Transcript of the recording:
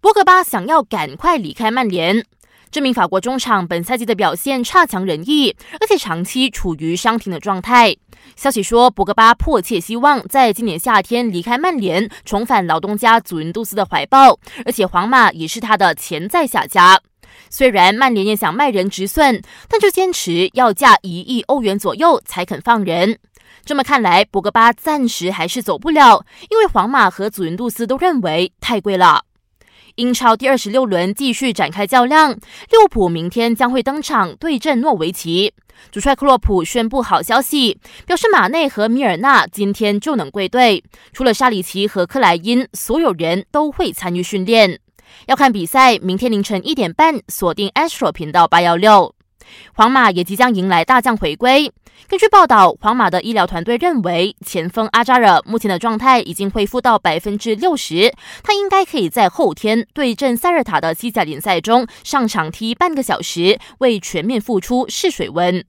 博格巴想要赶快离开曼联。这名法国中场本赛季的表现差强人意，而且长期处于伤停的状态。消息说，博格巴迫切希望在今年夏天离开曼联，重返老东家祖云杜斯的怀抱，而且皇马也是他的潜在下家。虽然曼联也想卖人止损，但就坚持要价一亿欧元左右才肯放人。这么看来，博格巴暂时还是走不了，因为皇马和祖云杜斯都认为太贵了。英超第二十六轮继续展开较量，利物浦明天将会登场对阵诺维奇。主帅克洛普宣布好消息，表示马内和米尔纳今天就能归队，除了沙里奇和克莱因，所有人都会参与训练。要看比赛，明天凌晨一点半锁定 Astro 频道八幺六。皇马也即将迎来大将回归。根据报道，皇马的医疗团队认为，前锋阿扎尔目前的状态已经恢复到百分之六十，他应该可以在后天对阵塞尔塔的西甲联赛中上场踢半个小时，为全面复出试水温。